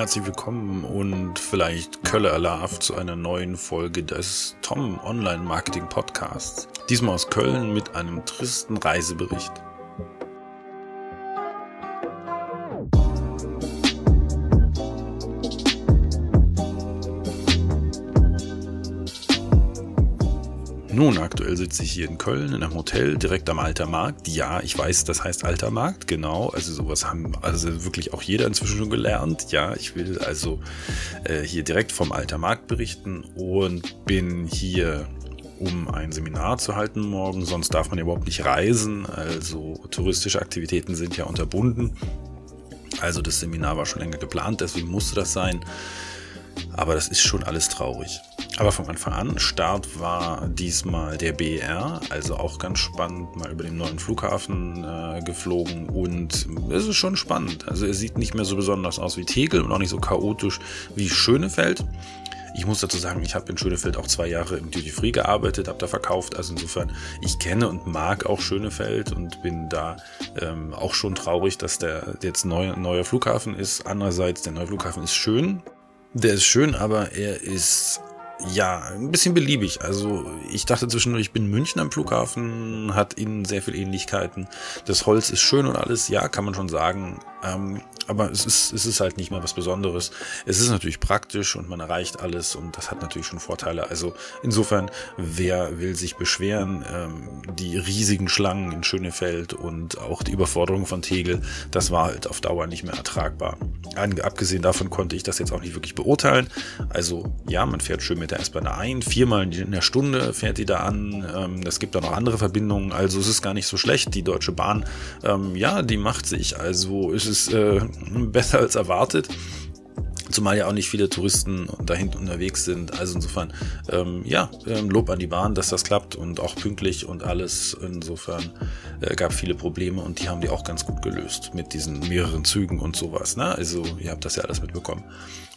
Herzlich willkommen und vielleicht Kölle Alarv zu einer neuen Folge des Tom Online Marketing Podcasts. Diesmal aus Köln mit einem tristen Reisebericht. Aktuell sitze ich hier in Köln in einem Hotel direkt am Alter Markt. Ja, ich weiß, das heißt Alter Markt, genau. Also sowas haben also wirklich auch jeder inzwischen schon gelernt. Ja, ich will also äh, hier direkt vom Alter Markt berichten und bin hier um ein Seminar zu halten morgen. Sonst darf man ja überhaupt nicht reisen. Also touristische Aktivitäten sind ja unterbunden. Also das Seminar war schon länger geplant, deswegen musste das sein. Aber das ist schon alles traurig. Aber von Anfang an, Start war diesmal der BR, also auch ganz spannend, mal über den neuen Flughafen äh, geflogen und es ist schon spannend. Also er sieht nicht mehr so besonders aus wie Tegel und auch nicht so chaotisch wie Schönefeld. Ich muss dazu sagen, ich habe in Schönefeld auch zwei Jahre im Duty Free gearbeitet, habe da verkauft. Also insofern, ich kenne und mag auch Schönefeld und bin da ähm, auch schon traurig, dass der jetzt neu, neuer Flughafen ist. Andererseits, der neue Flughafen ist schön. Der ist schön, aber er ist ja, ein bisschen beliebig. Also ich dachte zwischendurch, ich bin in München am Flughafen, hat ihnen sehr viel Ähnlichkeiten. Das Holz ist schön und alles, ja, kann man schon sagen. Ähm, aber es ist, es ist halt nicht mal was Besonderes. Es ist natürlich praktisch und man erreicht alles und das hat natürlich schon Vorteile. Also insofern, wer will sich beschweren? Ähm, die riesigen Schlangen in Schönefeld und auch die Überforderung von Tegel, das war halt auf Dauer nicht mehr ertragbar. Abgesehen davon konnte ich das jetzt auch nicht wirklich beurteilen. Also ja, man fährt schön mit der S-Bahn ein, viermal in der Stunde fährt die da an. Ähm, es gibt da noch andere Verbindungen, also es ist gar nicht so schlecht. Die Deutsche Bahn, ähm, ja, die macht sich. Also es ist äh, besser als erwartet. Zumal ja auch nicht viele Touristen da hinten unterwegs sind. Also insofern, ähm, ja, ähm, Lob an die Bahn, dass das klappt und auch pünktlich und alles. Insofern äh, gab viele Probleme und die haben die auch ganz gut gelöst mit diesen mehreren Zügen und sowas. Ne? Also ihr habt das ja alles mitbekommen.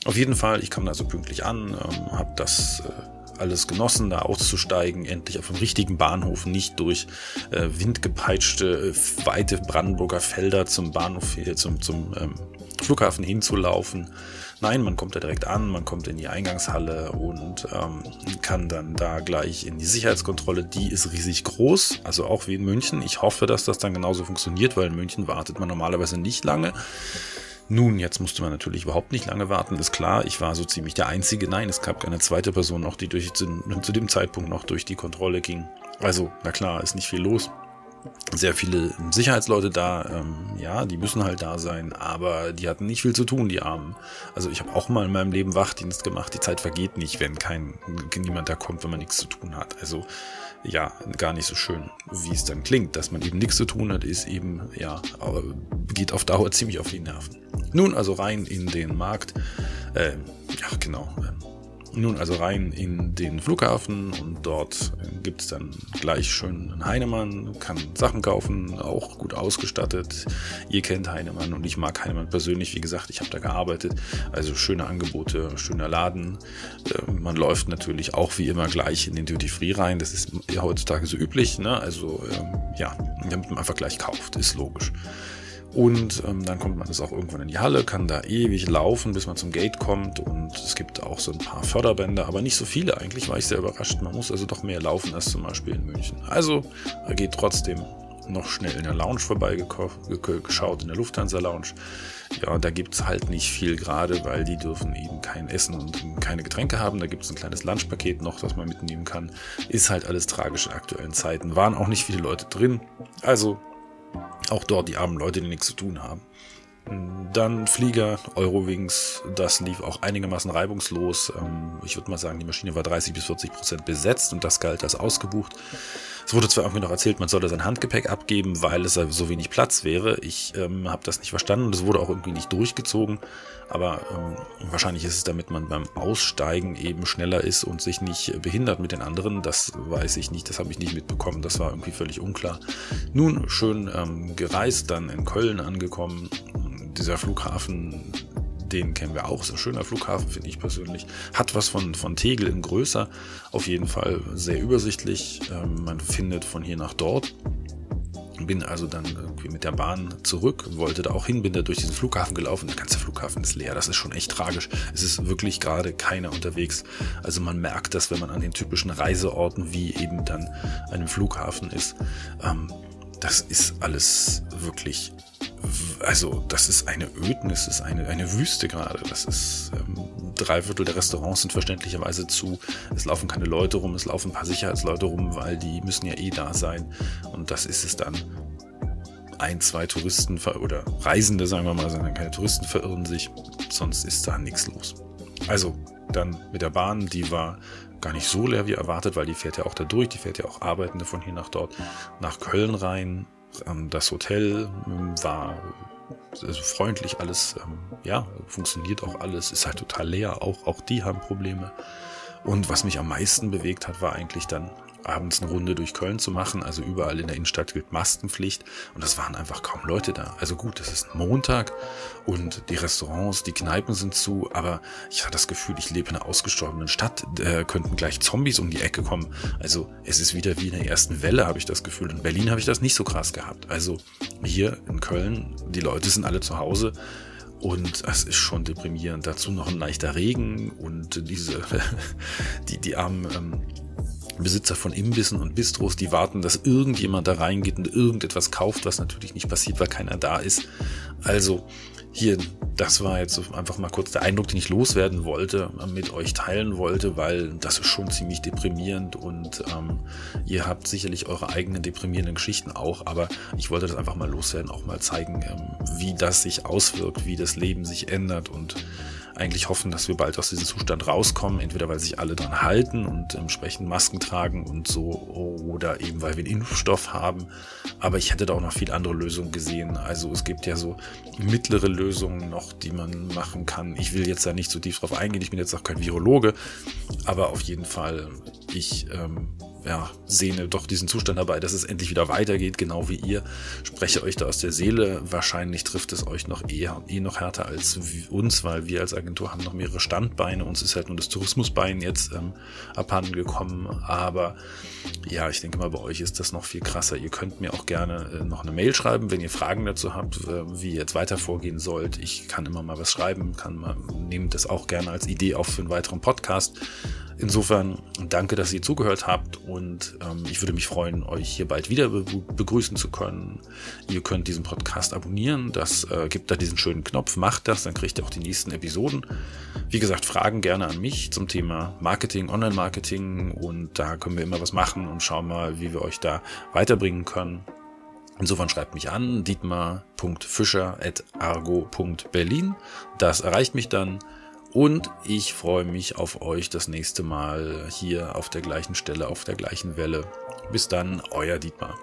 Auf jeden Fall, ich kam da so pünktlich an, ähm, habe das äh, alles genossen, da auszusteigen, endlich auf dem richtigen Bahnhof, nicht durch äh, windgepeitschte, äh, weite Brandenburger Felder zum Bahnhof, äh, zum, zum ähm, Flughafen hinzulaufen. Nein, man kommt da direkt an, man kommt in die Eingangshalle und ähm, kann dann da gleich in die Sicherheitskontrolle. Die ist riesig groß, also auch wie in München. Ich hoffe, dass das dann genauso funktioniert, weil in München wartet man normalerweise nicht lange. Nun, jetzt musste man natürlich überhaupt nicht lange warten, ist klar. Ich war so ziemlich der Einzige. Nein, es gab keine zweite Person noch, die durch, zu, zu dem Zeitpunkt noch durch die Kontrolle ging. Also, na klar, ist nicht viel los sehr viele Sicherheitsleute da, ähm, ja, die müssen halt da sein, aber die hatten nicht viel zu tun, die Armen. Also ich habe auch mal in meinem Leben Wachdienst gemacht, die Zeit vergeht nicht, wenn kein niemand da kommt, wenn man nichts zu tun hat. Also ja, gar nicht so schön, wie es dann klingt, dass man eben nichts zu tun hat, ist eben, ja, geht auf Dauer ziemlich auf die Nerven. Nun also rein in den Markt, äh, ja genau, äh, nun also rein in den Flughafen und dort gibt es dann gleich schön einen Heinemann, kann Sachen kaufen, auch gut ausgestattet. Ihr kennt Heinemann und ich mag Heinemann persönlich, wie gesagt, ich habe da gearbeitet. Also schöne Angebote, schöner Laden. Äh, man läuft natürlich auch wie immer gleich in den Duty Free rein. Das ist heutzutage so üblich. Ne? Also ähm, ja, damit man einfach gleich kauft, ist logisch. Und ähm, dann kommt man das auch irgendwann in die Halle, kann da ewig laufen, bis man zum Gate kommt. Und es gibt auch so ein paar Förderbänder, aber nicht so viele. Eigentlich war ich sehr überrascht. Man muss also doch mehr laufen als zum Beispiel in München. Also er geht trotzdem noch schnell in der Lounge vorbeigeschaut, in der Lufthansa Lounge. Ja, da gibt's halt nicht viel gerade, weil die dürfen eben kein Essen und keine Getränke haben. Da gibt's ein kleines Lunchpaket noch, das man mitnehmen kann. Ist halt alles tragisch in aktuellen Zeiten. Waren auch nicht viele Leute drin. Also auch dort die armen Leute, die nichts zu tun haben. Dann Flieger, Eurowings, das lief auch einigermaßen reibungslos. Ähm, ich würde mal sagen, die Maschine war 30 bis 40 Prozent besetzt und das galt als ausgebucht. Es wurde zwar irgendwie noch erzählt, man solle sein Handgepäck abgeben, weil es so wenig Platz wäre. Ich ähm, habe das nicht verstanden und es wurde auch irgendwie nicht durchgezogen. Aber ähm, wahrscheinlich ist es, damit man beim Aussteigen eben schneller ist und sich nicht behindert mit den anderen. Das weiß ich nicht, das habe ich nicht mitbekommen. Das war irgendwie völlig unklar. Nun schön ähm, gereist, dann in Köln angekommen dieser Flughafen, den kennen wir auch, ist ein schöner Flughafen, finde ich persönlich. Hat was von, von Tegel in größer, auf jeden Fall sehr übersichtlich. Ähm, man findet von hier nach dort Bin also dann irgendwie mit der Bahn zurück, wollte da auch hin, bin da durch diesen Flughafen gelaufen. Der ganze Flughafen ist leer. Das ist schon echt tragisch. Es ist wirklich gerade keiner unterwegs. Also man merkt das, wenn man an den typischen Reiseorten wie eben dann einem Flughafen ist. Ähm, das ist alles wirklich, also das ist eine Ödnis, das ist eine, eine Wüste gerade. Das ist, ähm, drei Viertel der Restaurants sind verständlicherweise zu. Es laufen keine Leute rum, es laufen ein paar Sicherheitsleute rum, weil die müssen ja eh da sein. Und das ist es dann. Ein, zwei Touristen oder Reisende, sagen wir mal, sondern keine Touristen verirren sich, sonst ist da nichts los. Also dann mit der Bahn, die war gar nicht so leer wie erwartet, weil die fährt ja auch da durch, die fährt ja auch Arbeitende von hier nach dort, nach Köln rein. Ähm, das Hotel ähm, war also freundlich, alles, ähm, ja, funktioniert auch alles, ist halt total leer, auch, auch die haben Probleme. Und was mich am meisten bewegt hat, war eigentlich dann abends eine Runde durch Köln zu machen. Also überall in der Innenstadt gilt Maskenpflicht und es waren einfach kaum Leute da. Also gut, es ist Montag und die Restaurants, die Kneipen sind zu, aber ich hatte das Gefühl, ich lebe in einer ausgestorbenen Stadt. Da könnten gleich Zombies um die Ecke kommen. Also es ist wieder wie in der ersten Welle, habe ich das Gefühl. In Berlin habe ich das nicht so krass gehabt. Also hier in Köln, die Leute sind alle zu Hause. Und es ist schon deprimierend. Dazu noch ein leichter Regen und diese, die, die armen ähm, Besitzer von Imbissen und Bistros, die warten, dass irgendjemand da reingeht und irgendetwas kauft, was natürlich nicht passiert, weil keiner da ist. Also hier, das war jetzt einfach mal kurz der Eindruck, den ich loswerden wollte, mit euch teilen wollte, weil das ist schon ziemlich deprimierend und ähm, ihr habt sicherlich eure eigenen deprimierenden Geschichten auch, aber ich wollte das einfach mal loswerden, auch mal zeigen, ähm, wie das sich auswirkt, wie das Leben sich ändert und eigentlich hoffen, dass wir bald aus diesem Zustand rauskommen, entweder weil sich alle dran halten und entsprechend Masken tragen und so, oder eben weil wir einen Impfstoff haben. Aber ich hätte da auch noch viel andere Lösungen gesehen. Also es gibt ja so mittlere Lösungen noch, die man machen kann. Ich will jetzt da nicht so tief drauf eingehen, ich bin jetzt auch kein Virologe, aber auf jeden Fall, ich ähm, ja, sehne doch diesen Zustand dabei, dass es endlich wieder weitergeht, genau wie ihr. Spreche euch da aus der Seele. Wahrscheinlich trifft es euch noch eher, eh noch härter als uns, weil wir als Agentur haben noch mehrere Standbeine. Uns ist halt nur das Tourismusbein jetzt ähm, abhanden gekommen. Aber ja, ich denke mal, bei euch ist das noch viel krasser. Ihr könnt mir auch gerne äh, noch eine Mail schreiben, wenn ihr Fragen dazu habt, äh, wie ihr jetzt weiter vorgehen sollt. Ich kann immer mal was schreiben, kann mal, nehmt das auch gerne als Idee auf für einen weiteren Podcast. Insofern danke, dass ihr zugehört habt und ähm, ich würde mich freuen, euch hier bald wieder be begrüßen zu können. Ihr könnt diesen Podcast abonnieren, das äh, gibt da diesen schönen Knopf, macht das, dann kriegt ihr auch die nächsten Episoden. Wie gesagt, Fragen gerne an mich zum Thema Marketing, Online-Marketing und da können wir immer was machen und schauen mal, wie wir euch da weiterbringen können. Insofern schreibt mich an, dietmar.fischer.argo.berlin. Das erreicht mich dann. Und ich freue mich auf euch das nächste Mal hier auf der gleichen Stelle, auf der gleichen Welle. Bis dann, euer Dietmar.